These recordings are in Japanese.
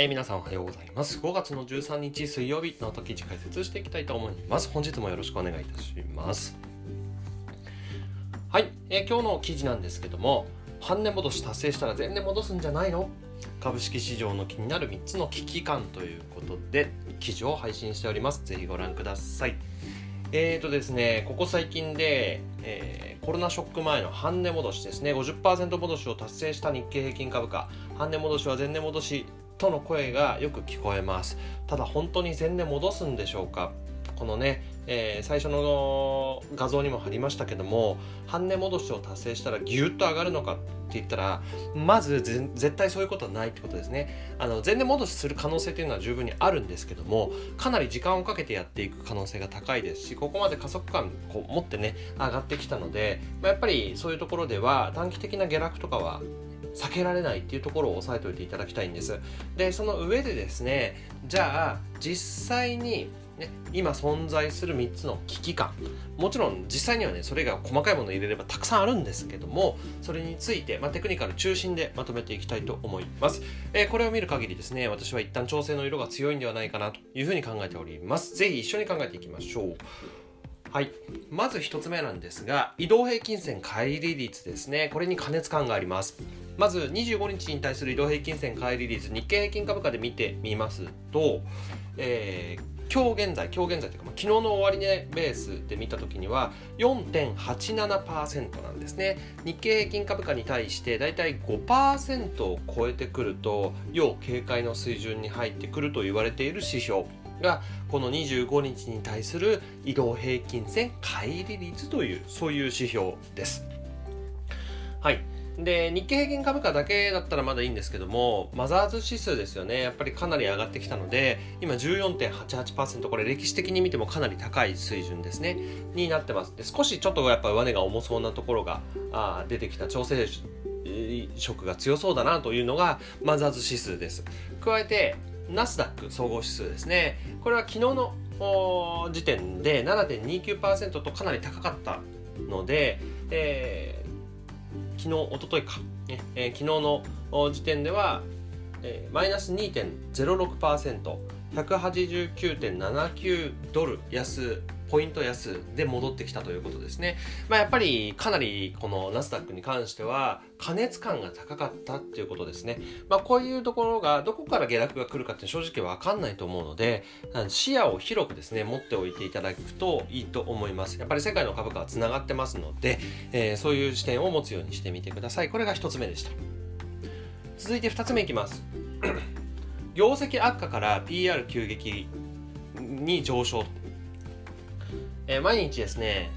えー、皆さんおはようございます。5月の13日水曜日の記事解説していきたいと思います。本日もよろしくお願いいたします。はい、えー、今日の記事なんですけども、半値戻し達成したら前年戻すんじゃないの？株式市場の気になる3つの危機感ということで記事を配信しております。ぜひご覧ください。えーとですね、ここ最近で、えー、コロナショック前の半値戻しですね、50%戻しを達成した日経平均株価、半値戻しは前値戻しとの声がよく聞こえます。ただ本当に前値戻すんでしょうか？このね、えー、最初の画像にも貼りましたけども半値戻しを達成したらギュッと上がるのかって言ったらまず絶対そういうことはないってことですねあの前値戻しする可能性っていうのは十分にあるんですけどもかなり時間をかけてやっていく可能性が高いですしここまで加速感こう持ってね上がってきたので、まあ、やっぱりそういうところでは短期的な下落とかは避けられないっていうところを押さえておいていただきたいんですでその上でですねじゃあ実際にね、今存在する3つの危機感もちろん実際にはねそれが細かいものを入れればたくさんあるんですけどもそれについて、まあ、テクニカル中心でまとめていきたいと思います、えー、これを見る限りですね私は一旦調整の色が強いんではないかなというふうに考えておりますぜひ一緒に考えていきましょうはい。まず1つ目なんですが、移動平均線乖離率ですね。これに過熱感があります。まず25日に対する移動平均線乖離率、日経平均株価で見てみますと、えー、今日現在、今日現在というか、まあ、昨日の終値ベースで見たときには4.87%なんですね。日経平均株価に対してだいたい5%を超えてくると、要警戒の水準に入ってくると言われている指標が、この25日に対する移動平均線乖離率という、そういう指標です。はい。で、日経平均株価だけだったらまだいいんですけども、マザーズ指数ですよね。やっぱりかなり上がってきたので、今14.88%、これ歴史的に見てもかなり高い水準ですね、になってます。で、少しちょっとやっぱ上値が重そうなところがあ出てきた調整色が強そうだなというのがマザーズ指数です。加えて、ナスダック総合指数ですね。これは昨日の時点で7.29%とかなり高かったので、えー昨日、おとといか、ね。えー、昨日の時点では、えー、マイナス2.06%、189.79ドル安。ポイント安で戻ってきたということですね。まあ、やっぱりかなりこのナスダックに関しては過熱感が高かったっていうことですね。まあ、こういうところがどこから下落が来るかって正直わかんないと思うので、視野を広くですね、持っておいていただくといいと思います。やっぱり世界の株価は繋がってますので、えー、そういう視点を持つようにしてみてください。これが一つ目でした。続いて二つ目いきます。業績悪化から PR 急激に上昇えー、毎日ですね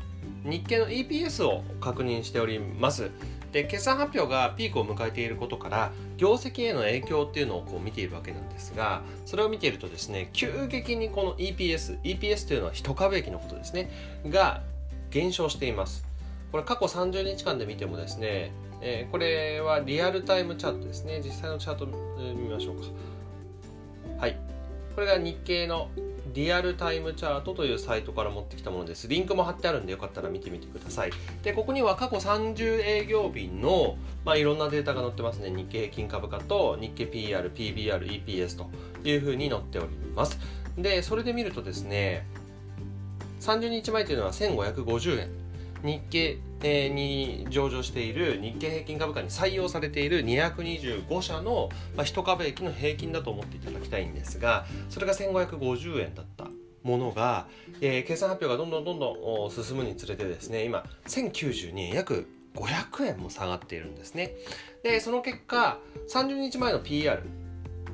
日経の EPS を確認しております。で決算発表がピークを迎えていることから業績への影響っていうのをこう見ているわけなんですがそれを見ているとですね急激にこの EPS EPS というのは一株益のことですねが減少しています。これ過去30日間で見てもですね、えー、これはリアルタイムチャートですね。実際のチャート見ましょうか。はい。これが日経のリアルタイムチャートというサイトから持ってきたものです。リンクも貼ってあるんでよかったら見てみてください。で、ここには過去30営業日の、まあ、いろんなデータが載ってますね。日経平均株価と日経 PR、PBR、EPS というふうに載っております。で、それで見るとですね、30日前というのは1550円。日経に上場している日経平均株価に採用されている225社の、まあ、1株益の平均だと思っていただきたいんですがそれが1550円だったものが、えー、計算発表がどんどんどんどん進むにつれてですね今1092円約500円も下がっているんですね。でその結果30日前の PR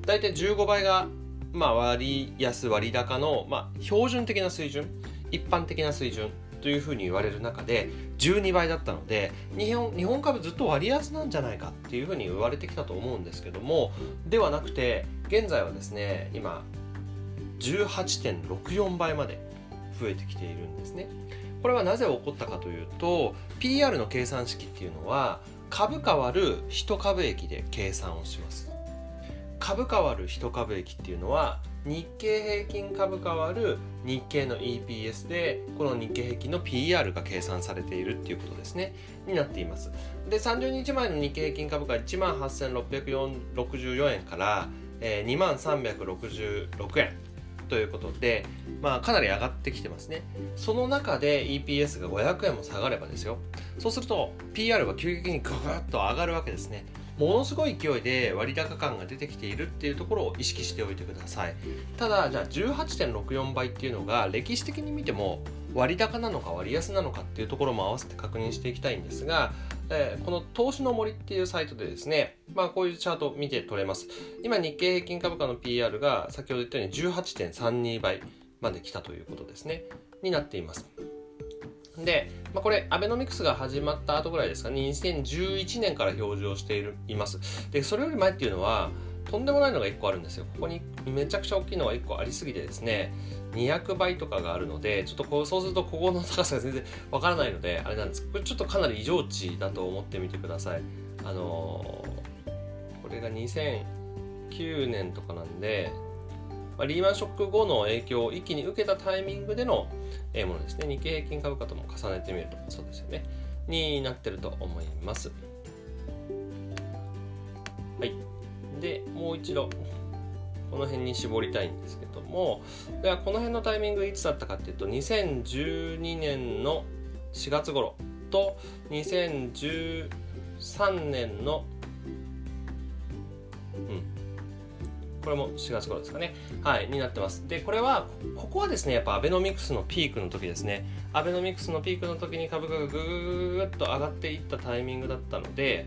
大体15倍が、まあ、割安割高の、まあ、標準的な水準一般的な水準というふうに言われる中で12倍だったので日本日本株ずっと割安なんじゃないかっていうふうに言われてきたと思うんですけどもではなくて現在はですね今18.64倍まで増えてきているんですね。これはなぜ起こったかというと PR の計算式っていうのは株価割る1株益で計算をします。株価割る1株益っていうのは日経平均株価割る日経の EPS でこの日経平均の PR が計算されているっていうことですねになっていますで30日前の日経平均株価1万8664円からえー、2万366円ということで、まあ、かなり上がってきてますね。その中で EPS が500円も下がればですよ。そうすると PR は急激にググッと上がるわけですね。ものすごい勢いで割高感が出てきているっていうところを意識しておいてください。ただ、じゃあ18.64倍っていうのが歴史的に見ても割高なのか割安なのかっていうところも合わせて確認していきたいんですが、えー、この投資の森っていうサイトでですね、まあこういうチャート見て取れます。今日経平均株価の PR が先ほど言ったように18.32倍まで来たということですね。になっています。で、まあ、これ、アベノミクスが始まった後ぐらいですか？ね、2011年から表示をしているいます。で、それより前っていうのは、とんでもないのが1個あるんですよ。ここにめちゃくちゃ大きいのが1個ありすぎてですね、200倍とかがあるので、ちょっとこう、そうするとここの高さが全然わからないので、あれなんですこれちょっとかなり異常値だと思ってみてください。あのー、これが2009年とかなんで、まあ、リーマンショック後の影響を一気に受けたタイミングでのものですね。日経平均株価とも重ねてみると、そうですよね。になってると思います。はい。で、もう一度、この辺に絞りたいんですけども、ではこの辺のタイミングいつだったかっていうと、2012年の4月頃と2013年のこれも4月頃ですかね。はい、になってます。で、これは、ここはですね、やっぱアベノミクスのピークの時ですね。アベノミクスのピークの時に株価がぐーっと上がっていったタイミングだったので、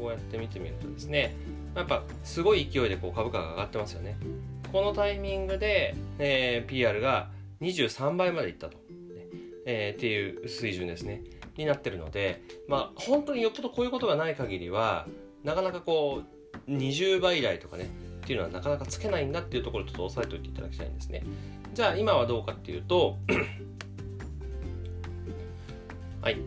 こうやって見てみるとですね、やっぱすごい勢いでこう株価が上がってますよね。このタイミングで、えー、PR が23倍までいったと、えー、っていう水準ですね。になってるので、まあ、本当によっぽどこういうことがない限りは、なかなかこう、20倍台とかねっていうのはなかなかつけないんだっていうところをちょっと押さえておいていただきたいんですね。じゃあ今はどうかっていうと はい。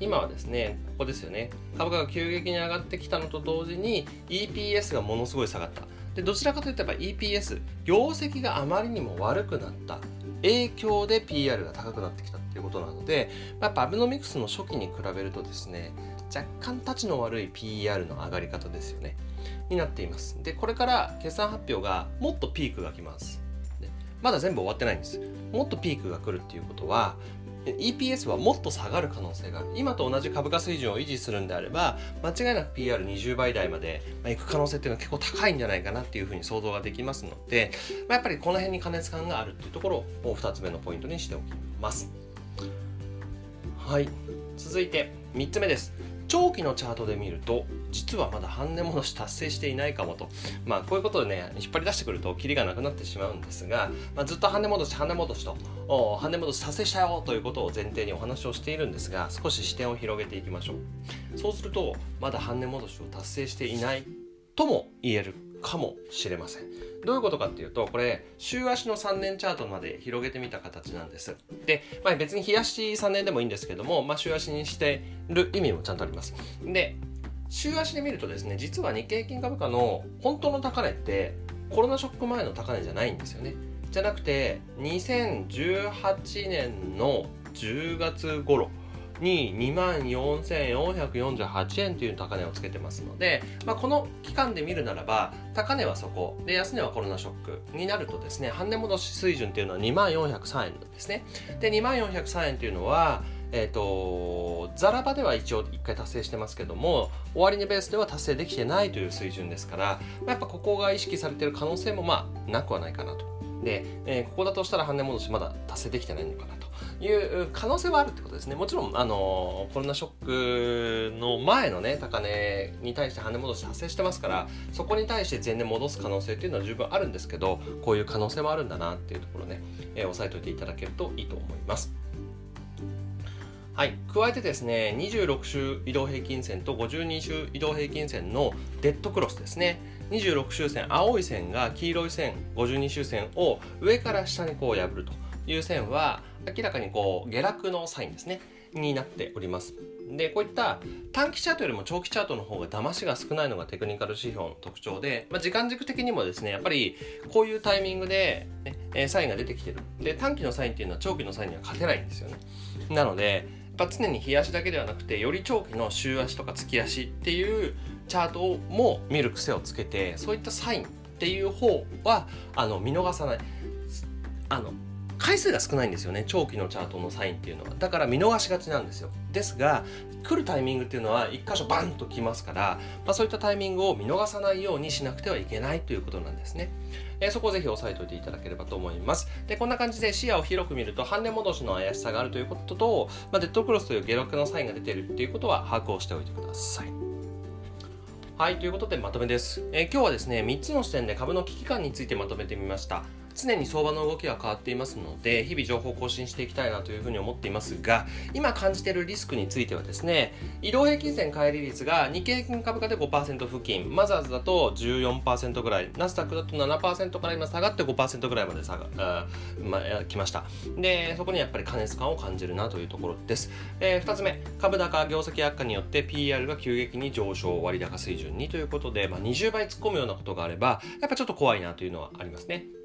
今はですねここですよね。株価が急激に上がってきたのと同時に EPS がものすごい下がった。でどちらかといえば EPS 業績があまりにも悪くなった。影響で PR が高くなってきたっていうことなのでやっぱアベノミクスの初期に比べるとですね若干たちの悪い PR の上がり方ですよねになっています。で、これから決算発表がもっとピークが来ます。まだ全部終わってないんです。もっとピークが来るっていうことは、EPS はもっと下がる可能性がある。今と同じ株価水準を維持するんであれば、間違いなく PR20 倍台まで行く可能性っていうのは結構高いんじゃないかなっていうふうに想像ができますので、まあ、やっぱりこの辺に加熱感があるっていうところを2つ目のポイントにしておきます。はい。続いて3つ目です。長期のチャートで見ると実はまだ半値戻し達成していないかもと。まあこういうことでね引っ張り出してくるとキリがなくなってしまうんですが、まあ、ずっと半値戻し半値戻しと半値戻し達成したよということを前提にお話をしているんですが少し視点を広げていきましょう。そうするとまだ半値戻しを達成していないとも言える。かもしれませんどういうことかっていうと、これ、週足の3年チャートまで広げてみた形なんです。で、まあ、別に日足3年でもいいんですけども、まあ、週足にしてる意味もちゃんとあります。で、週足で見るとですね、実は日経平均株価の本当の高値って、コロナショック前の高値じゃないんですよね。じゃなくて、2018年の10月頃、に2万4448円という高値をつけてますので、まあ、この期間で見るならば高値はそこで安値はコロナショックになるとですね半値戻し水準っていうのは2万403円なんですねで2万403円っていうのはえっ、ー、と、ザラバでは一応1回達成してますけども、終値ベースでは達成できてないという水準ですから、まあ、やっぱここが意識されてる可能性もまあなくはないかなと。で、えー、ここだとしたら半値戻しまだ達成できてないのかなと。いう可能性はあるってことですね。もちろん、あのコロナショックの前のね、高値に対して跳ね戻し発生してますから、そこに対して前年戻す可能性っていうのは十分あるんですけど、こういう可能性もあるんだなっていうところね、えー、押さえておいていただけるといいと思います。はい、加えてですね26週移動平均線と52週移動平均線のデッドクロスですね26周線青い線が黄色い線52周線を上から下にこう破るという線は明らかにこう下落のサインですね。になっております。でこういった短期チャートよりも長期チャートの方が騙しが少ないのがテクニカル指標の特徴で、まあ、時間軸的にもですねやっぱりこういうタイミングで、ね、えサインが出てきてる。で短期のサインっていうのは長期のサインには勝てないんですよね。なのでやっぱ常に日足だけではなくてより長期の週足とか月足っていうチャートも見る癖をつけてそういったサインっていう方はあの見逃さない。あの回数が少ないんですよね長期のチャートのサインっていうのは。だから見逃しがちなんですよ。ですが来るタイミングっていうのは1箇所バンと来ますから、まあ、そういったタイミングを見逃さないようにしなくてはいけないということなんですね、えー、そこをぜひ押さえておいていただければと思います。でこんな感じで視野を広く見ると半値戻しの怪しさがあるということと、まあ、デッドクロスという下落のサインが出ているっていうことは把握をしておいてください。はい、ということでまとめです、えー、今日はですね、3つの視点で株の危機感についてまとめてみました。常に相場の動きは変わっていますので日々情報を更新していきたいなというふうに思っていますが今感じているリスクについてはですね移動平均線乖離率が日経平均株価で5%付近マザーズだと14%ぐらいナスダックだと7%から今下がって5%ぐらいまで下があ、まあ、来ました。でそこにやっぱり過熱感を感じるなというところです、えー、2つ目株高業績悪化によって PR が急激に上昇割高水準にということで、まあ、20倍突っ込むようなことがあればやっぱちょっと怖いなというのはありますね。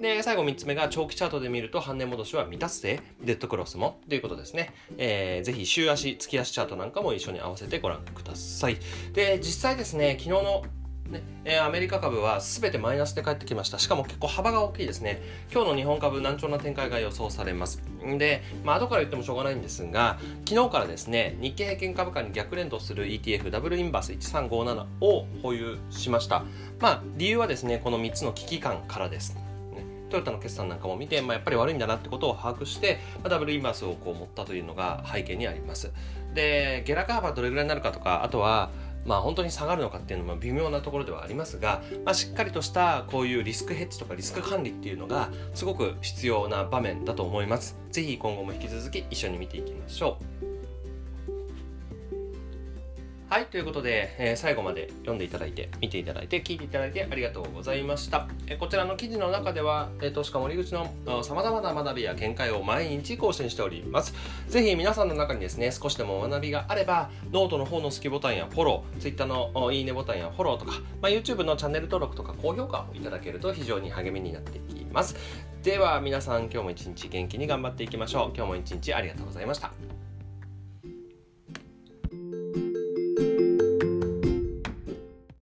で、最後3つ目が長期チャートで見ると半値戻しは未達成、デッドクロスもということですね。えー、ぜひ週足、月足チャートなんかも一緒に合わせてご覧ください。で、実際ですね、昨日のねえー、アメリカ株は全てマイナスで帰ってきました。しかも結構幅が大きいですね。今日の日本株難聴な展開が予想されます。で、まあ後から言ってもしょうがないんですが、昨日からですね、日経平均株価に逆連動する ETF ダブルインバース1357を保有しました。まあ理由はですね、この3つの危機感からです。トヨタの決算なんかも見て、まあ、やっぱり悪いんだなってことを把握して、まあ、ダブルインバースをこう持ったというのが背景にあります。で、下落幅どれぐらいになるかとか、あとは、まあ本当に下がるのかっていうのも微妙なところではありますが、まあ、しっかりとしたこういうリスクヘッジとかリスク管理っていうのがすごく必要な場面だと思います。ぜひ今後も引き続き一緒に見ていきましょう。はい、ということで、えー、最後まで読んでいただいて、見ていただいて、聞いていただいてありがとうございました。えー、こちらの記事の中では、えー、投資家森口の様々な学びや見解を毎日更新しております。ぜひ皆さんの中にですね、少しでも学びがあれば、ノートの方のスキボタンやフォロー、Twitter のいいねボタンやフォローとか、まあ、YouTube のチャンネル登録とか高評価をいただけると非常に励みになっていきます。では皆さん今日も一日元気に頑張っていきましょう。今日も一日ありがとうございました。